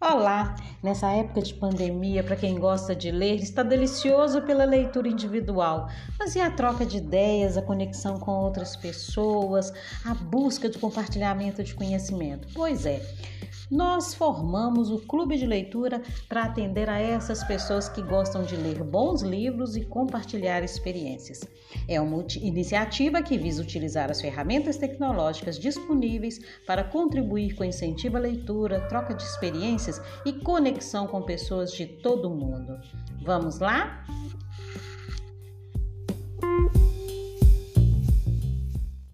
Olá, Nessa época de pandemia, para quem gosta de ler, está delicioso pela leitura individual. Mas e a troca de ideias, a conexão com outras pessoas, a busca de compartilhamento de conhecimento? Pois é. Nós formamos o clube de leitura para atender a essas pessoas que gostam de ler bons livros e compartilhar experiências. É uma iniciativa que visa utilizar as ferramentas tecnológicas disponíveis para contribuir com incentivo à leitura, troca de experiências e conexão com pessoas de todo mundo. Vamos lá?